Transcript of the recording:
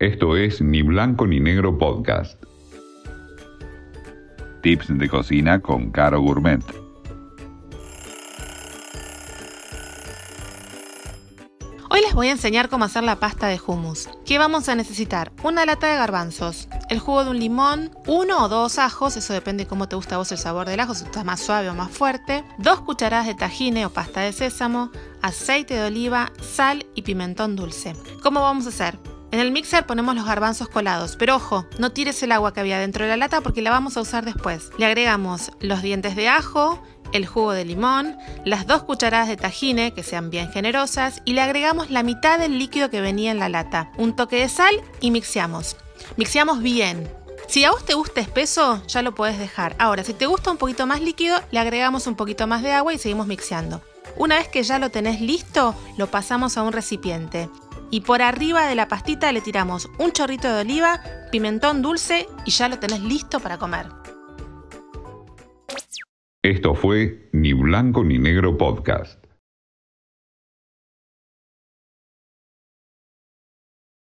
Esto es Ni Blanco ni Negro Podcast. Tips de cocina con Caro Gourmet. Hoy les voy a enseñar cómo hacer la pasta de hummus. ¿Qué vamos a necesitar? Una lata de garbanzos, el jugo de un limón, uno o dos ajos, eso depende de cómo te gusta a vos el sabor del ajo, si está más suave o más fuerte, dos cucharadas de tajine o pasta de sésamo, aceite de oliva, sal y pimentón dulce. ¿Cómo vamos a hacer? En el mixer ponemos los garbanzos colados, pero ojo, no tires el agua que había dentro de la lata porque la vamos a usar después. Le agregamos los dientes de ajo, el jugo de limón, las dos cucharadas de tajine, que sean bien generosas, y le agregamos la mitad del líquido que venía en la lata, un toque de sal y mixeamos. Mixeamos bien. Si a vos te gusta espeso, ya lo puedes dejar. Ahora, si te gusta un poquito más líquido, le agregamos un poquito más de agua y seguimos mixeando. Una vez que ya lo tenés listo, lo pasamos a un recipiente. Y por arriba de la pastita le tiramos un chorrito de oliva, pimentón dulce y ya lo tenés listo para comer. Esto fue Ni Blanco ni Negro Podcast.